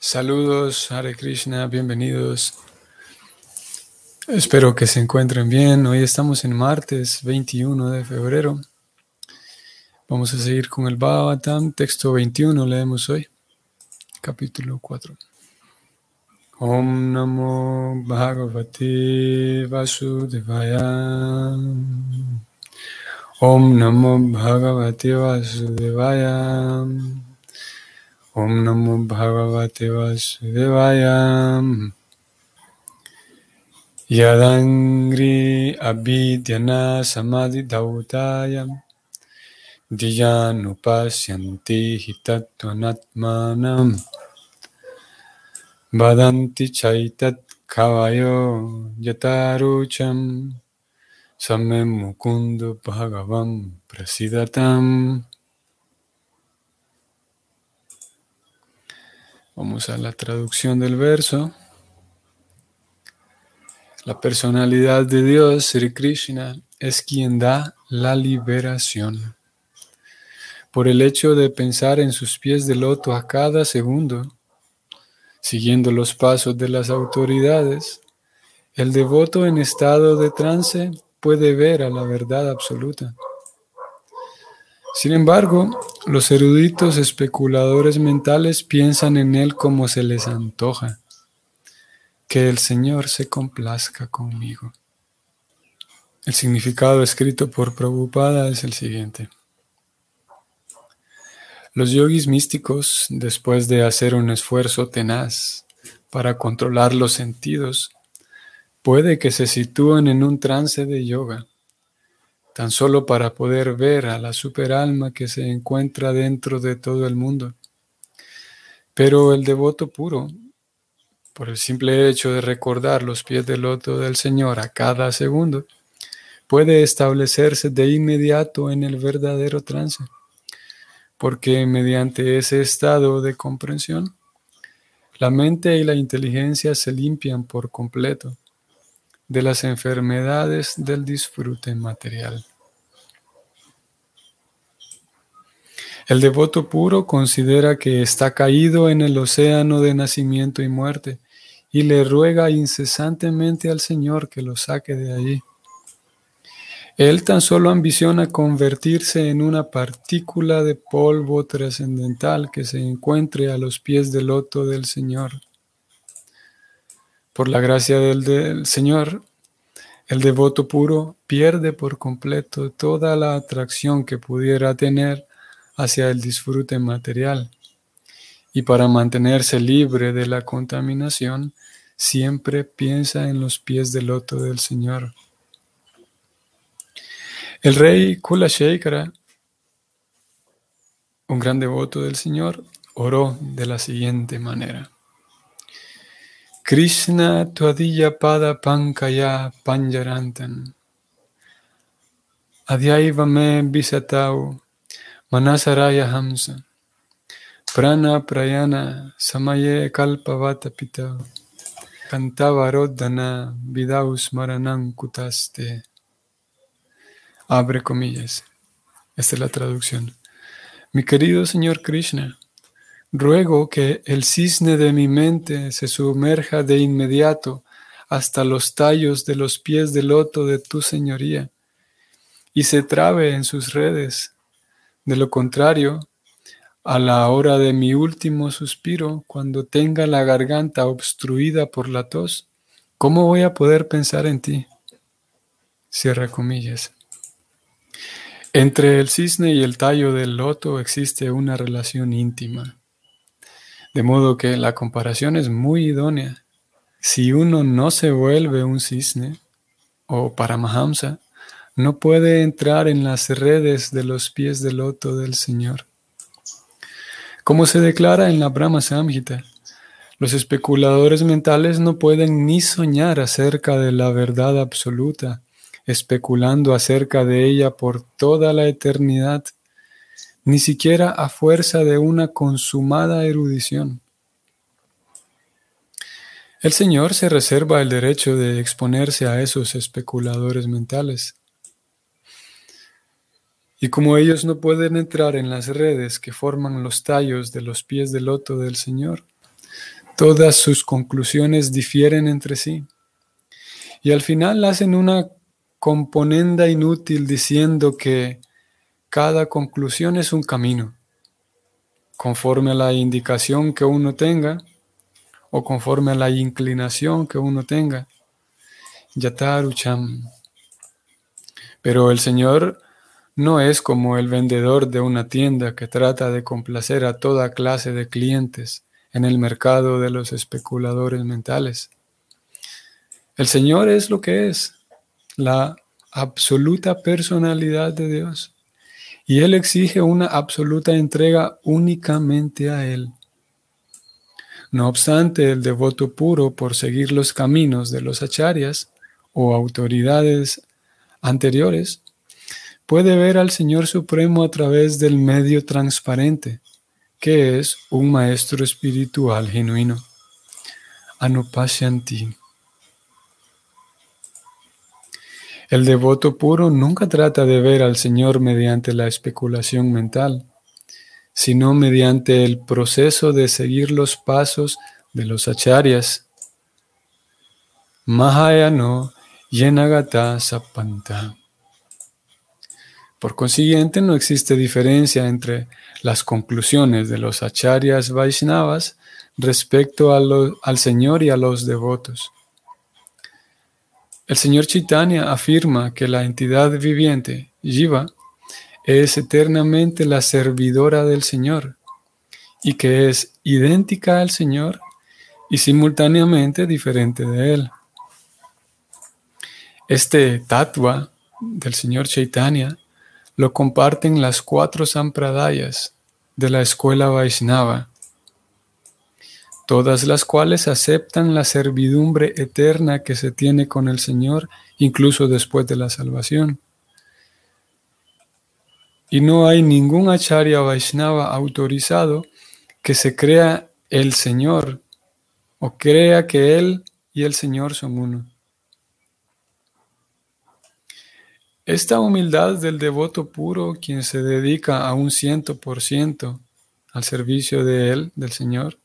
Saludos, Hare Krishna, bienvenidos. Espero que se encuentren bien. Hoy estamos en martes 21 de febrero. Vamos a seguir con el Bhagavatam, texto 21, leemos hoy, capítulo 4. Om Namo Bhagavate Vasudevaya. Om Namo Bhagavate Vasudevaya. ओम नमो भगवते वासुदेवाय। यदङ्ग्रि अभिद्यना समाधिधौतायम् धियानुपश्यन्ति हि तत्त्वनात्मानम् वदन्ति चैतत्खवयो यतारुचं सम्यक् मुकुन्द भगवं प्रसिदतम्। Vamos a la traducción del verso. La personalidad de Dios, Sri Krishna, es quien da la liberación. Por el hecho de pensar en sus pies de loto a cada segundo, siguiendo los pasos de las autoridades, el devoto en estado de trance puede ver a la verdad absoluta. Sin embargo, los eruditos especuladores mentales piensan en él como se les antoja. Que el Señor se complazca conmigo. El significado escrito por Prabhupada es el siguiente. Los yogis místicos, después de hacer un esfuerzo tenaz para controlar los sentidos, puede que se sitúen en un trance de yoga tan solo para poder ver a la superalma que se encuentra dentro de todo el mundo. Pero el devoto puro, por el simple hecho de recordar los pies del loto del Señor a cada segundo, puede establecerse de inmediato en el verdadero trance, porque mediante ese estado de comprensión, la mente y la inteligencia se limpian por completo de las enfermedades del disfrute material. El devoto puro considera que está caído en el océano de nacimiento y muerte y le ruega incesantemente al Señor que lo saque de allí. Él tan solo ambiciona convertirse en una partícula de polvo trascendental que se encuentre a los pies del loto del Señor. Por la gracia del, del, Señor, el devoto puro pierde por completo toda la atracción que pudiera tener hacia el disfrute material. Y para mantenerse libre de la contaminación, siempre piensa en los pies del loto del Señor. El rey Kulashekara, un gran devoto del Señor, oró de la siguiente manera. Krishna Tuadilla Pada Pankaya Panjarantan. Adyaivame Visatau Manasaraya Hamsa. Prana Prayana Samaye Kalpavata Pita. Cantavarodana Vidaus Maranam Kutaste. Abre comillas. Esta es la traducción. Mi querido Señor Krishna, Ruego que el cisne de mi mente se sumerja de inmediato hasta los tallos de los pies del loto de tu señoría y se trabe en sus redes. De lo contrario, a la hora de mi último suspiro, cuando tenga la garganta obstruida por la tos, ¿cómo voy a poder pensar en ti? Cierra comillas. Entre el cisne y el tallo del loto existe una relación íntima. De modo que la comparación es muy idónea. Si uno no se vuelve un cisne o paramahamsa, no puede entrar en las redes de los pies del loto del Señor. Como se declara en la Brahma Samhita, los especuladores mentales no pueden ni soñar acerca de la verdad absoluta, especulando acerca de ella por toda la eternidad ni siquiera a fuerza de una consumada erudición. El Señor se reserva el derecho de exponerse a esos especuladores mentales. Y como ellos no pueden entrar en las redes que forman los tallos de los pies del loto del Señor, Todas sus conclusiones difieren entre sí. Y al final hacen una componenda inútil diciendo que cada conclusión es un camino, conforme a la indicación que uno tenga o conforme a la inclinación que uno tenga. Yatarucham. Pero el Señor no es como el vendedor de una tienda que trata de complacer a toda clase de clientes en el mercado de los especuladores mentales. El Señor es lo que es, la absoluta personalidad de Dios. Y Él exige una absoluta entrega únicamente a Él. No obstante, el devoto puro, por seguir los caminos de los acharyas o autoridades anteriores, puede ver al Señor Supremo a través del medio transparente, que es un maestro espiritual genuino. Anupashyanti. El devoto puro nunca trata de ver al Señor mediante la especulación mental, sino mediante el proceso de seguir los pasos de los acharyas. Mahayano Yenagata Sapanta. Por consiguiente, no existe diferencia entre las conclusiones de los acharyas Vaishnavas respecto al Señor y a los devotos. El Señor Chaitanya afirma que la entidad viviente, Jiva, es eternamente la servidora del Señor y que es idéntica al Señor y simultáneamente diferente de Él. Este tatua del Señor Chaitanya lo comparten las cuatro sampradayas de la escuela Vaishnava, todas las cuales aceptan la servidumbre eterna que se tiene con el Señor incluso después de la salvación. Y no hay ningún acharya Vaishnava autorizado que se crea el Señor o crea que Él y el Señor son uno. Esta humildad del devoto puro, quien se dedica a un ciento por ciento al servicio de Él, del Señor,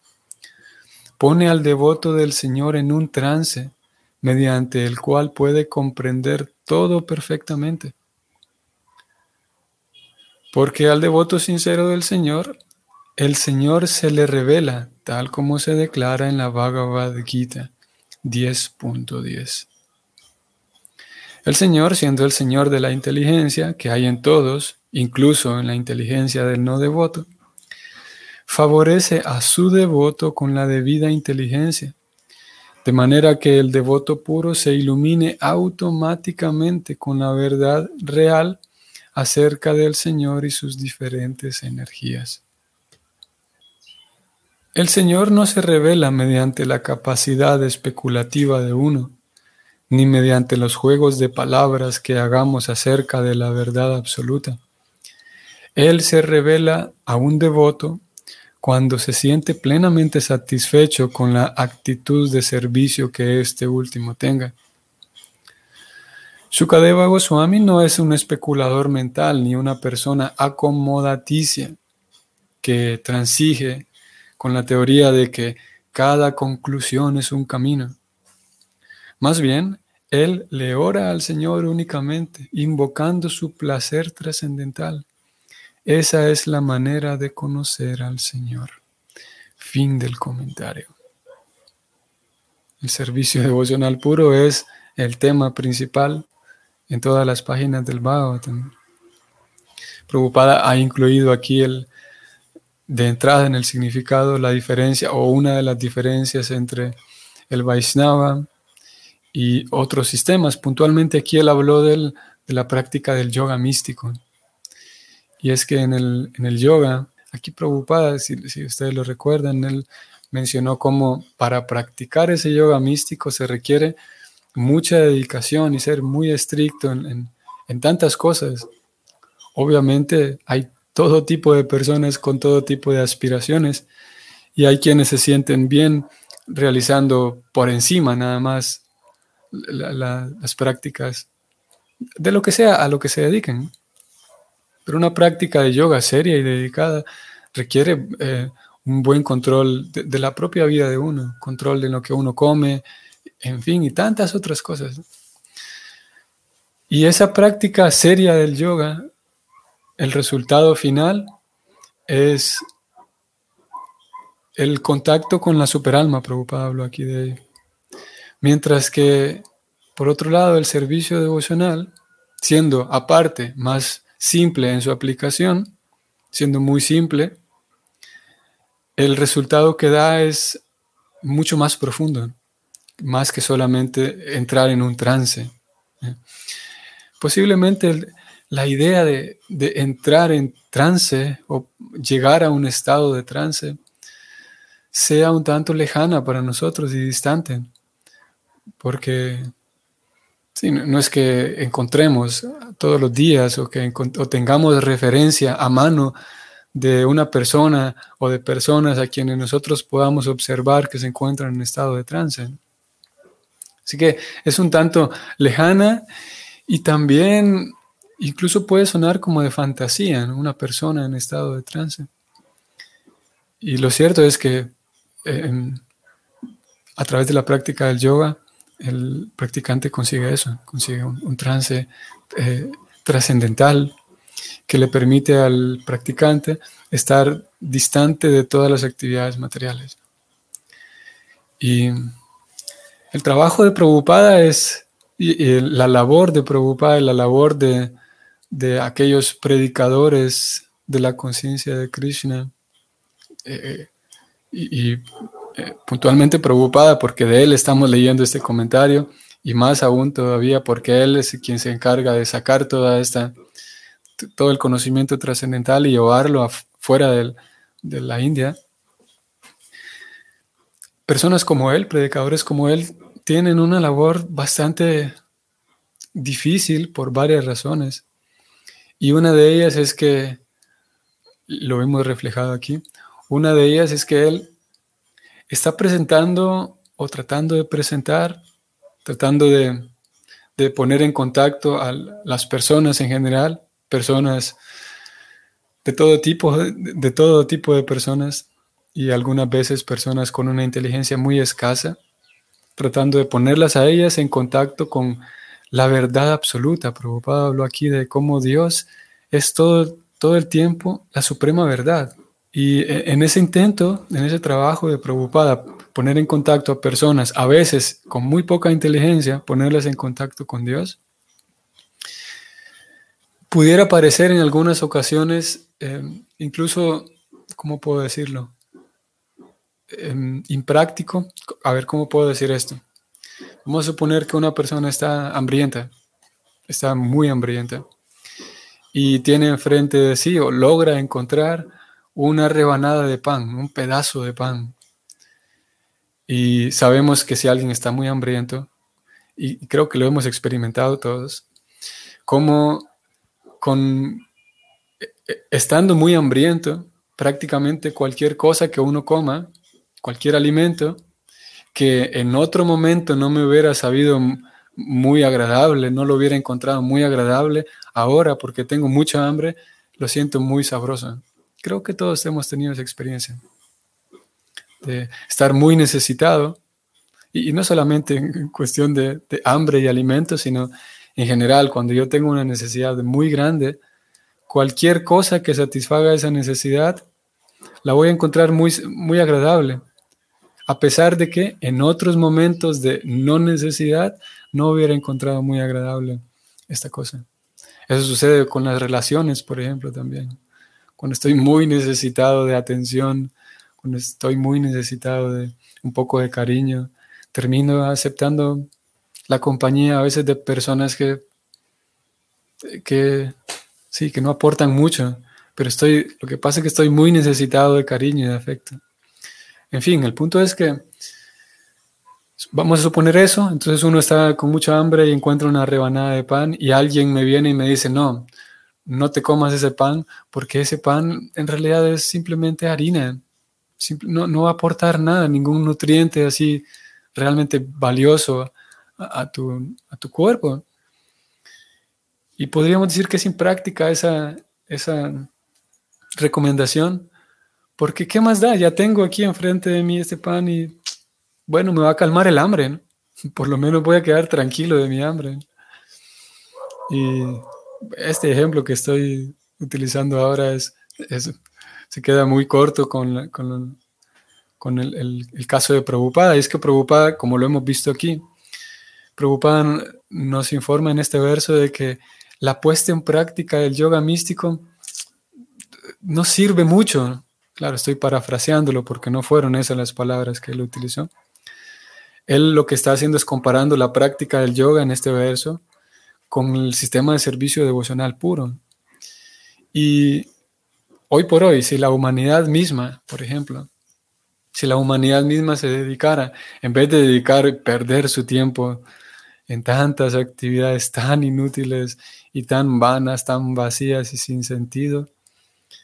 pone al devoto del Señor en un trance mediante el cual puede comprender todo perfectamente. Porque al devoto sincero del Señor, el Señor se le revela tal como se declara en la Bhagavad Gita 10.10. El Señor, siendo el Señor de la inteligencia que hay en todos, incluso en la inteligencia del no devoto, favorece a su devoto con la debida inteligencia, de manera que el devoto puro se ilumine automáticamente con la verdad real acerca del Señor y sus diferentes energías. El Señor no se revela mediante la capacidad especulativa de uno, ni mediante los juegos de palabras que hagamos acerca de la verdad absoluta. Él se revela a un devoto cuando se siente plenamente satisfecho con la actitud de servicio que este último tenga. Shukadeva Goswami no es un especulador mental ni una persona acomodaticia que transige con la teoría de que cada conclusión es un camino. Más bien, él le ora al Señor únicamente, invocando su placer trascendental. Esa es la manera de conocer al Señor. Fin del comentario. El servicio devocional puro es el tema principal en todas las páginas del Bhagavatam. Prabhupada ha incluido aquí el, de entrada en el significado la diferencia o una de las diferencias entre el Vaishnava y otros sistemas. Puntualmente aquí él habló de la práctica del yoga místico. Y es que en el, en el yoga, aquí Prabhupada, si, si ustedes lo recuerdan, él mencionó cómo para practicar ese yoga místico se requiere mucha dedicación y ser muy estricto en, en tantas cosas. Obviamente hay todo tipo de personas con todo tipo de aspiraciones y hay quienes se sienten bien realizando por encima nada más las prácticas de lo que sea a lo que se dediquen. Pero una práctica de yoga seria y dedicada requiere eh, un buen control de, la propia vida de uno, control de lo que uno come, en fin, y tantas otras cosas. Y esa práctica seria del yoga, el resultado final es el contacto con la superalma, preocupado hablo aquí de ello. Mientras que, por otro lado, el servicio devocional, siendo aparte más simple en su aplicación, siendo muy simple, el resultado que da es mucho más profundo, más que solamente entrar en un trance. Posiblemente la idea de, entrar en trance o llegar a un estado de trance sea un tanto lejana para nosotros y distante, porque no es que encontremos todos los días o que tengamos referencia a mano de una persona o de personas a quienes nosotros podamos observar que se encuentran en estado de trance. Así que es un tanto lejana y también incluso puede sonar como de fantasía, una persona en estado de trance. Y lo cierto es que em, a través de la práctica del yoga, el practicante consigue eso, consigue un, trance eh, trascendental que le permite al practicante estar distante de todas las actividades materiales. Y el trabajo de Prabhupada es, y, la labor de Prabhupada la labor de, aquellos predicadores de la conciencia de Krishna, eh, y, eh, puntualmente Prabhupada, porque de él estamos leyendo este comentario, y más aún todavía porque él es quien se encarga de sacar toda esta todo el conocimiento trascendental y llevarlo afuera de la India. Personas como él, predicadores como él, tienen una labor bastante difícil por varias razones. Y una de ellas es que, lo vemos reflejado aquí, una de ellas es que él está presentando o tratando de presentar, tratando de, poner en contacto a las personas en general personas de todo tipo, de, todo tipo de personas y algunas veces personas con una inteligencia muy escasa, tratando de ponerlas a ellas en contacto con la verdad absoluta. Prabhupada habló aquí de cómo Dios es todo, todo el tiempo la suprema verdad. Y e, en ese intento, en ese trabajo de Prabhupada, poner en contacto a personas, a veces con muy poca inteligencia, ponerlas en contacto con Dios, pudiera parecer en algunas ocasiones, em, incluso, ¿cómo puedo decirlo? Em, impráctico. A ver, ¿cómo puedo decir esto? Vamos a suponer que una persona está hambrienta, está muy hambrienta, y tiene enfrente de sí o logra encontrar una rebanada de pan, un pedazo de pan. Y sabemos que si alguien está muy hambriento, y creo que lo hemos experimentado todos, cómo con e, e, estando muy hambriento, prácticamente cualquier cosa que uno coma, cualquier alimento, que en otro momento no me hubiera sabido muy agradable, no lo hubiera encontrado muy agradable, ahora porque tengo mucha hambre, lo siento muy sabroso. Creo que todos hemos tenido esa experiencia de estar muy necesitado, y, no solamente en cuestión de, hambre y alimento, sino en general, cuando yo tengo una necesidad muy grande, cualquier cosa que satisfaga esa necesidad, la voy a encontrar muy, muy agradable. A pesar de que en otros momentos de no necesidad no hubiera encontrado muy agradable esta cosa. Eso sucede con las relaciones, por ejemplo, también. Cuando estoy muy necesitado de atención, cuando estoy muy necesitado de un poco de cariño, termino aceptando la compañía a veces de personas que, que sí, que no aportan mucho, pero estoy, lo que pasa es que estoy muy necesitado de cariño y de afecto. En fin, el punto es que vamos a suponer eso, entonces uno está con mucha hambre y encuentra una rebanada de pan y alguien me viene y me dice, no, no te comas ese pan porque ese pan en realidad es simplemente harina, no, no va a aportar nada, ningún nutriente así realmente valioso a, tu, a tu cuerpo. Y podríamos decir que es impráctica esa, esa recomendación, Porque ¿qué más da? Ya tengo aquí enfrente de mí este pan y bueno, me va a calmar el hambre. Por lo menos voy a quedar tranquilo de mi hambre. Y este ejemplo que estoy utilizando ahora es, se queda muy corto con, con, con el, el, caso de Prabhupada. Y es que Prabhupada, como lo hemos visto aquí, Prabhupada nos informa en este verso de que la puesta en práctica del yoga místico no sirve mucho. Claro, estoy parafraseándolo porque no fueron esas las palabras que él utilizó. Él lo que está haciendo es comparando la práctica del yoga en este verso con el sistema de servicio devocional puro. Y hoy por hoy, si la humanidad misma, por ejemplo, si la humanidad misma se dedicara, en vez de dedicar, perder su tiempo en tantas actividades tan inútiles y tan vanas, tan vacías y sin sentido,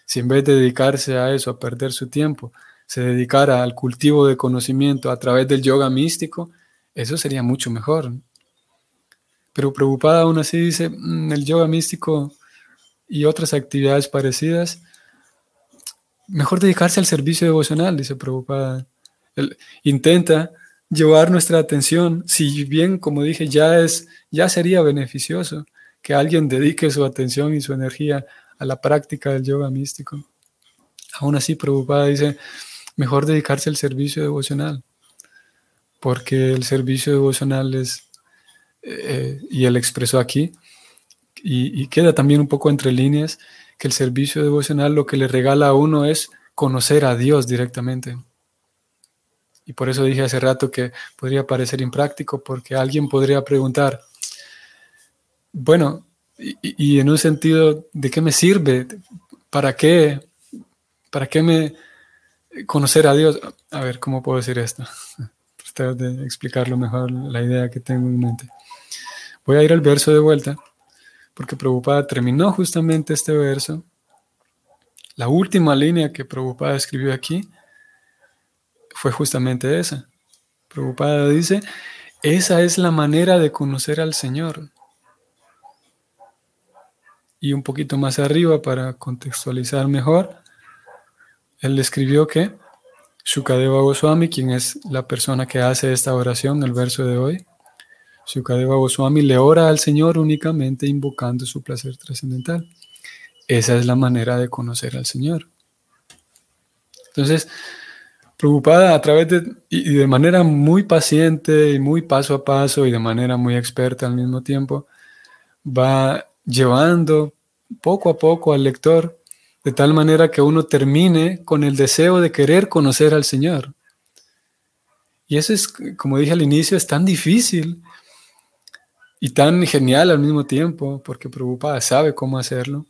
si en vez de dedicarse a eso, a perder su tiempo, se dedicara al cultivo de conocimiento a través del yoga místico, eso sería mucho mejor. Pero preocupada aún así dice, mm, el yoga místico y otras actividades parecidas, mejor dedicarse al servicio devocional, dice preocupada. intenta llevar nuestra atención, si bien, como dije, ya es, ya sería beneficioso que alguien dedique su atención y su energía a la práctica del yoga místico. Aún así, preocupada dice, mejor dedicarse al servicio devocional, porque el servicio devocional es, eh, y él expresó aquí, y, queda también un poco entre líneas, que el servicio devocional lo que le regala a uno es conocer a Dios directamente. Y por eso dije hace rato que podría parecer impráctico, porque alguien podría preguntar, bueno, y, en un sentido, ¿de qué me sirve? ¿Para qué? ¿Para qué me conocer a Dios? A ver, ¿cómo puedo decir esto? Tratar de explicarlo mejor la idea que tengo en mente. Voy a ir al verso de vuelta, porque Prabhupada terminó justamente este verso. La última línea que Prabhupada escribió aquí fue justamente esa. Prabhupada dice, esa es la manera de conocer al Señor. Y un poquito más arriba, para contextualizar mejor, él escribió que Shukadeva Goswami, quien es la persona que hace esta oración, el verso de hoy, Shukadeva Goswami le ora al Señor únicamente invocando su placer trascendental. Esa es la manera de conocer al Señor. Entonces, preocupada a través de, y de manera muy paciente y muy paso a paso y de manera muy experta al mismo tiempo, va llevando poco a poco al lector de tal manera que uno termine con el deseo de querer conocer al Señor. Y eso es, como dije al inicio, es tan difícil y tan genial al mismo tiempo, porque Prabhupada sabe cómo hacerlo.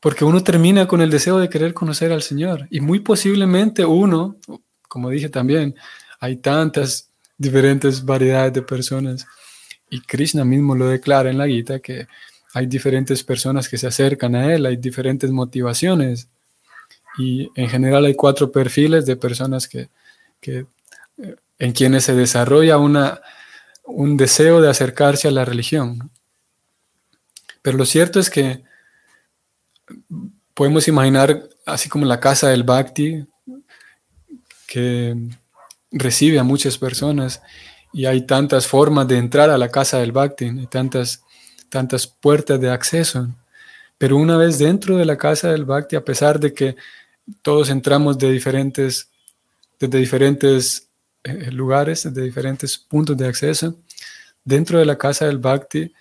Porque uno termina con el deseo de querer conocer al Señor. Y muy posiblemente uno, como dije también, hay tantas diferentes variedades de personas. Y Krishna mismo lo declara en la Gita que hay diferentes personas que se acercan a Él, hay diferentes motivaciones. Y en general hay cuatro perfiles de personas que, que eh, en quienes se desarrolla una, un deseo de acercarse a la religión. Pero lo cierto es que podemos imaginar, así como la casa del Bhakti, que recibe a muchas personas y hay tantas formas de entrar a la casa del Bhakti, hay tantas, tantas puertas de acceso. Pero una vez dentro de la casa del Bhakti, a pesar de que todos entramos de diferentes, desde diferentes eh, lugares, de diferentes puntos de acceso. Dentro de la casa del Bhakti,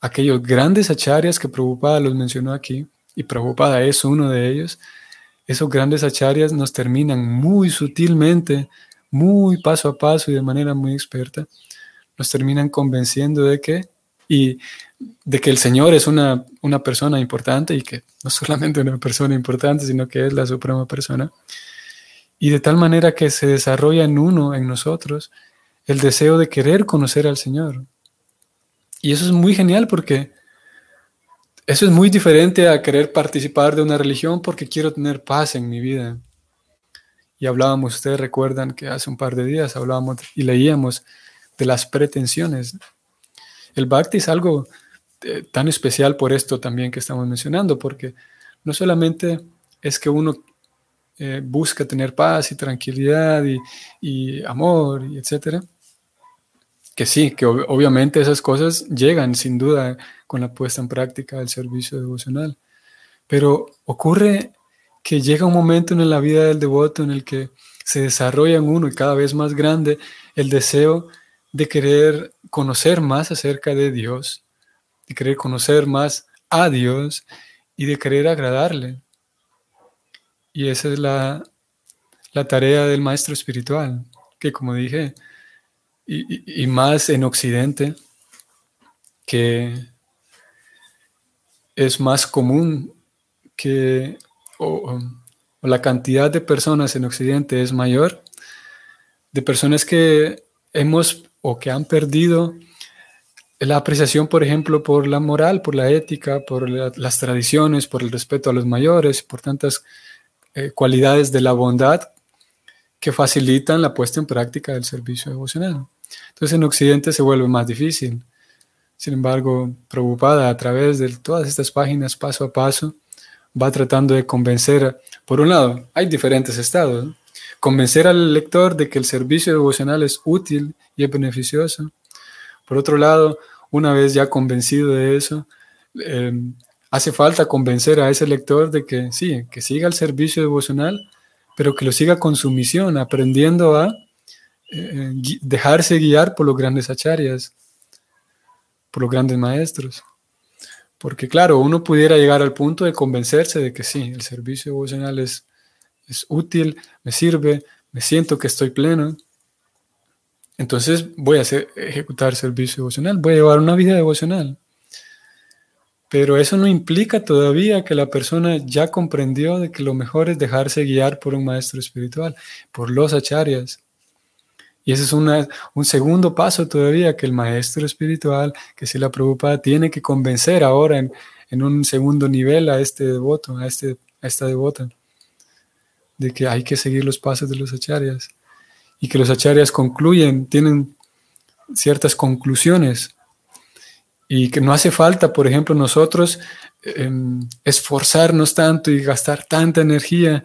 aquellos grandes acharyas que Prabhupada los mencionó aquí, y Prabhupada es uno de ellos, esos grandes acharyas nos terminan muy sutilmente, muy paso a paso y de manera muy experta, nos terminan convenciendo de que, y de que el Señor es una, una persona importante y que no solamente una persona importante, sino que es la suprema persona y de tal manera que se desarrolla en uno, en nosotros, el deseo de querer conocer al Señor. Y eso es muy genial porque eso es muy diferente a querer participar de una religión porque quiero tener paz en mi vida. Y hablábamos, ustedes recuerdan que hace un par de días hablábamos y leíamos de las pretensiones. El bhakti es algo eh, tan especial por esto también que estamos mencionando, porque no solamente es que uno eh, busca tener paz y tranquilidad y, amor, y etc. Que sí, que obviamente esas cosas llegan sin duda con la puesta en práctica del servicio devocional. Pero ocurre que llega un momento en la vida del devoto en el que se desarrolla en uno y cada vez más grande el deseo de querer conocer más acerca de Dios, de querer conocer más a Dios y de querer agradarle. Y esa es la, tarea del maestro espiritual, que como dije, y, más en Occidente, que es más común que o, la cantidad de personas en Occidente es mayor, de personas que hemos o que han perdido la apreciación, por ejemplo, por la moral, por la ética, por las tradiciones, por el respeto a los mayores, por tantas eh, cualidades de la bondad que facilitan la puesta en práctica del servicio devocional. Entonces en Occidente se vuelve más difícil. Sin embargo, preocupada a través de todas estas páginas paso a paso, va tratando de convencer, por un lado, hay diferentes estados, convencer al lector de que el servicio devocional es útil y es beneficioso. Por otro lado, una vez ya convencido de eso, eh, hace falta convencer a ese lector de que sí, que siga el servicio devocional, pero que lo siga con su misión, aprendiendo a eh, dejarse guiar por los grandes acharyas, por los grandes maestros. Porque claro, uno pudiera llegar al punto de convencerse de que sí, el servicio devocional es, es útil, me sirve, me siento que estoy pleno. Entonces voy a hacer, ejecutar servicio devocional, voy a llevar una vida devocional. Pero eso no implica todavía que la persona ya comprendió de que lo mejor es dejarse guiar por un maestro espiritual, por los acharyas. Y ese es un segundo paso todavía que el maestro espiritual, que si la preocupa, tiene que convencer ahora en, un segundo nivel a este devoto, a, este, a esta devota, de que hay que seguir los pasos de los acharyas. Y que los acharyas concluyen, tienen ciertas conclusiones. Y que no hace falta, por ejemplo, nosotros em, esforzarnos tanto y gastar tanta energía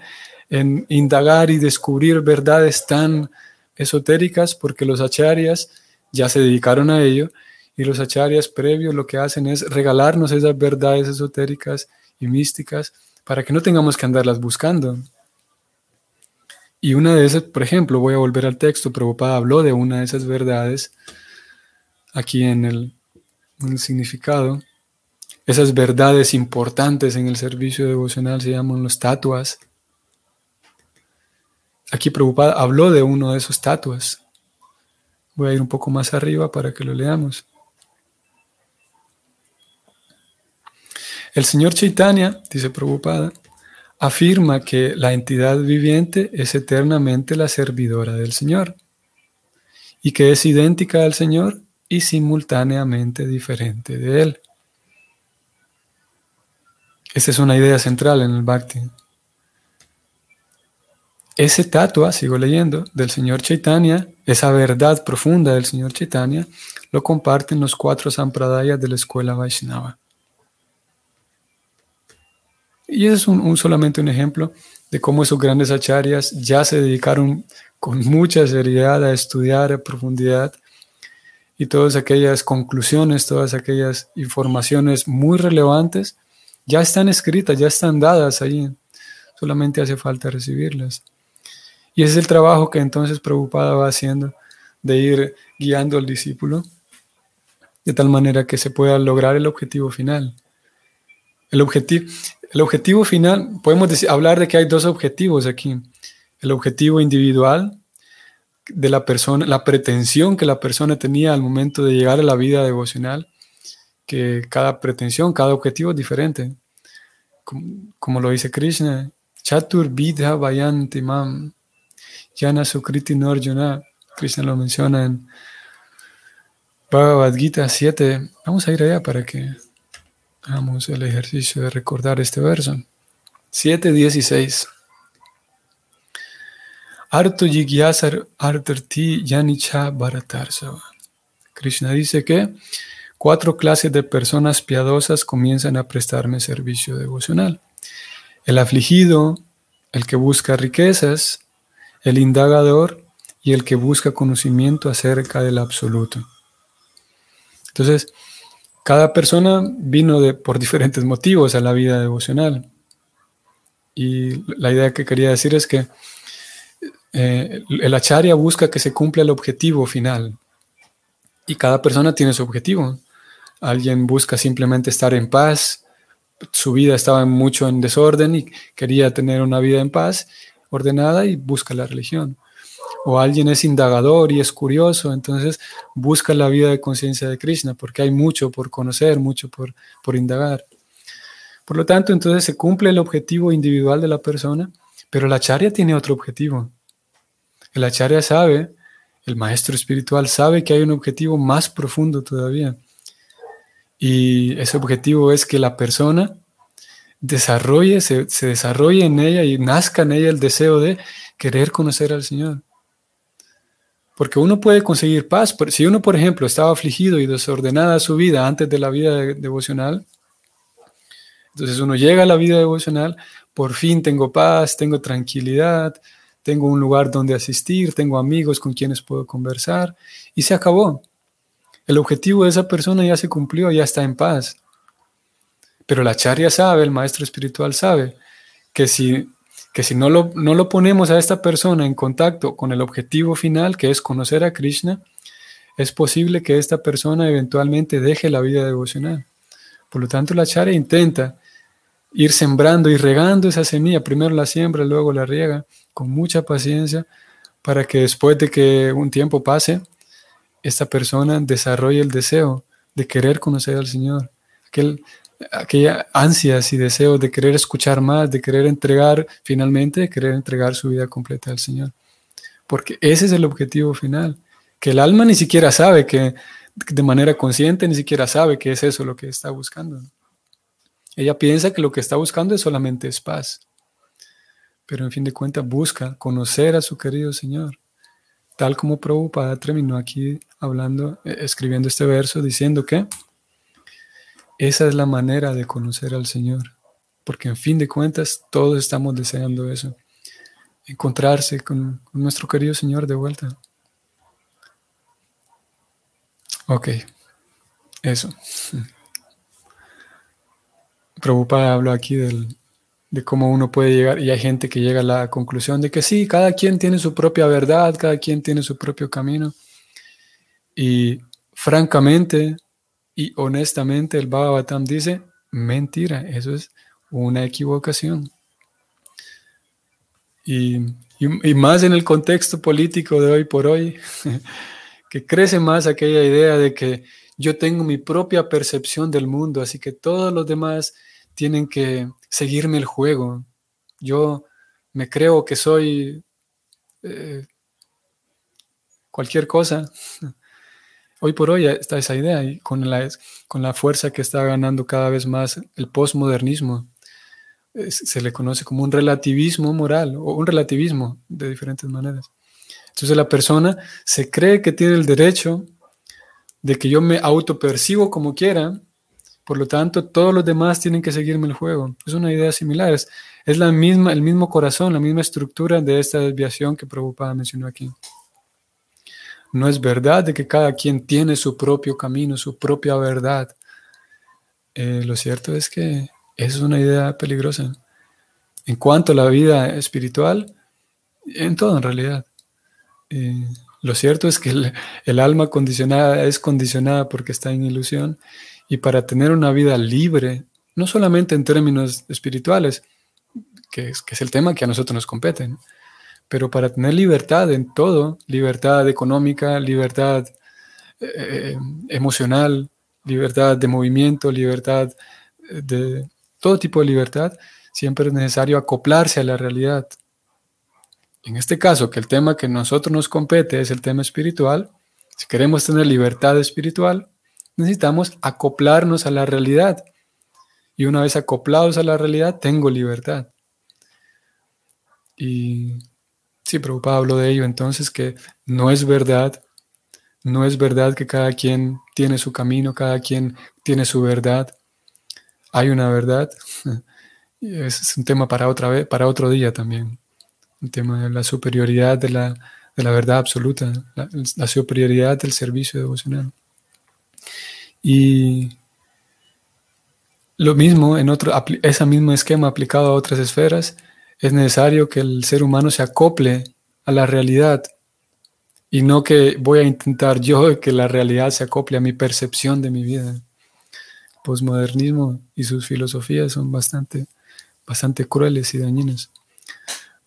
en indagar y descubrir verdades tan esotéricas porque los acharyas ya se dedicaron a ello y los acharyas previos lo que hacen es regalarnos esas verdades esotéricas y místicas para que no tengamos que andarlas buscando. Y una de esas, por ejemplo, voy a volver al texto, Prabhupada habló de una de esas verdades aquí en el, el significado. Esas verdades importantes en el servicio devocional se llaman los tatuas. Aquí Prabhupada habló de uno de esos estatuas. Voy a ir un poco más arriba para que lo leamos. El señor Chaitanya, dice Prabhupada, afirma que la entidad viviente es eternamente la servidora del Señor y que es idéntica al Señor y simultáneamente diferente de Él. Esta es una idea central en el Bhakti. Ese tatua, sigo leyendo, del señor Chaitanya, esa verdad profunda del señor Chaitanya, lo comparten los cuatro sampradayas de la escuela Vaishnava. Y ese es un, solamente un ejemplo de cómo esos grandes acharyas ya se dedicaron con mucha seriedad a estudiar a profundidad y todas aquellas conclusiones, todas aquellas informaciones muy relevantes ya están escritas, ya están dadas ahí. Solamente hace falta recibirlas. Y ese es el trabajo que entonces Prabhupada va haciendo, de ir guiando al discípulo, de tal manera que se pueda lograr el objetivo final. El objetivo, el objetivo final, podemos hablar de que hay dos objetivos aquí. El objetivo individual de la persona, la pretensión que la persona tenía al momento de llegar a la vida devocional, que cada pretensión, cada objetivo es diferente. Como, lo dice Krishna, Chatur Vidha Vayanti Mam. Sukriti Norjuna, Krishna lo menciona en Bhagavad Gita 7. Vamos a ir allá para que hagamos el ejercicio de recordar este verso. 7.16. Arto Yigyasar Artarti Yanicha Bharatarsava. Krishna dice que cuatro clases de personas piadosas comienzan a prestarme servicio devocional. El afligido, el que busca riquezas, el indagador y el que busca conocimiento acerca del absoluto. Entonces, cada persona vino de, por diferentes motivos a la vida devocional. Y la idea que quería decir es que eh, el acharya busca que se cumpla el objetivo final. Y cada persona tiene su objetivo. Alguien busca simplemente estar en paz. Su vida estaba mucho en desorden y quería tener una vida en paz, ordenada y busca la religión. O alguien es indagador y es curioso, entonces busca la vida de conciencia de Krishna, porque hay mucho por conocer, mucho por, por indagar. Por lo tanto, entonces se cumple el objetivo individual de la persona, pero la charya tiene otro objetivo. El acharya sabe, el maestro espiritual sabe que hay un objetivo más profundo todavía. Y ese objetivo es que la persona desarrolle, se, se desarrolle en ella y nazca en ella el deseo de querer conocer al Señor. Porque uno puede conseguir paz. Si uno, por ejemplo, estaba afligido y desordenada su vida antes de la vida devocional, entonces uno llega a la vida devocional, por fin tengo paz, tengo tranquilidad, tengo un lugar donde asistir, tengo amigos con quienes puedo conversar y se acabó. El objetivo de esa persona ya se cumplió, ya está en paz. Pero la charya sabe, el maestro espiritual sabe, que si, que si no, lo, no lo ponemos a esta persona en contacto con el objetivo final, que es conocer a Krishna, es posible que esta persona eventualmente deje la vida devocional. Por lo tanto, la charya intenta ir sembrando y regando esa semilla. Primero la siembra, luego la riega, con mucha paciencia, para que después de que un tiempo pase, esta persona desarrolle el deseo de querer conocer al Señor, aquel, aquella ansias y deseos de querer escuchar más, de querer entregar, finalmente, de querer entregar su vida completa al Señor. Porque ese es el objetivo final, que el alma ni siquiera sabe que de manera consciente, ni siquiera sabe que es eso lo que está buscando. Ella piensa que lo que está buscando es solamente es paz. Pero en fin de cuentas busca conocer a su querido Señor. Tal como Prabhupada terminó aquí hablando, eh, escribiendo este verso, diciendo que esa es la manera de conocer al Señor. Porque en fin de cuentas todos estamos deseando eso. Encontrarse con, con nuestro querido Señor de vuelta. Ok, eso. Prabhupada habla aquí de cómo uno puede llegar, y hay gente que llega a la conclusión de que sí, cada quien tiene su propia verdad, cada quien tiene su propio camino. Y francamente y honestamente, el Bhagavatam dice, mentira, eso es una equivocación. Y, y, más en el contexto político de hoy por hoy, que crece más aquella idea de que yo tengo mi propia percepción del mundo, así que todos los demás tienen que seguirme el juego. Yo me creo que soy eh, cualquier cosa. Hoy por hoy está esa idea y con la, con la fuerza que está ganando cada vez más el postmodernismo. Se le conoce como un relativismo moral o un relativismo de diferentes maneras. Entonces la persona se cree que tiene el derecho de que yo me autopercibo como quiera por lo tanto, todos los demás tienen que seguirme el juego. Es una idea similar. Es, la misma, el mismo corazón, la misma estructura de esta desviación que Prabhupada mencionó aquí. No es verdad que cada quien tiene su propio camino, su propia verdad. Eh, lo cierto es que es una idea peligrosa. En cuanto a la vida espiritual, en todo en realidad. Eh, lo cierto es que el, alma condicionada es condicionada porque está en ilusión y para tener una vida libre, no solamente en términos espirituales, que es, que es el tema que a nosotros nos compete, pero para tener libertad en todo, libertad económica, libertad eh, eh, emocional, libertad de movimiento, libertad de todo tipo de libertad, siempre es necesario acoplarse a la realidad. En este caso, que el tema que a nosotros nos compete es el tema espiritual, si queremos tener libertad espiritual, necesitamos acoplarnos a la realidad. Y una vez acoplados a la realidad, tengo libertad. Y sí, pero Pablo de ello entonces que no es verdad, no es verdad que cada quien tiene su camino, cada quien tiene su verdad. Hay una verdad es un tema para otra vez, para otro día también. Un tema de la superioridad de la, de la verdad absoluta, la, superioridad del servicio devocional. Y lo mismo, en otro, ese mismo esquema aplicado a otras esferas, es necesario que el ser humano se acople a la realidad y no que voy a intentar yo que la realidad se acople a mi percepción de mi vida. Postmodernismo y sus filosofías son bastante, bastante crueles y dañinas.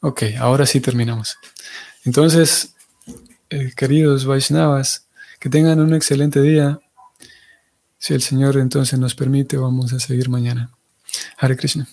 Ok, ahora sí terminamos. Entonces, eh, queridos Vaishnavas, que tengan un excelente día. Si el Señor entonces nos permite, vamos a seguir mañana. Hare Krishna.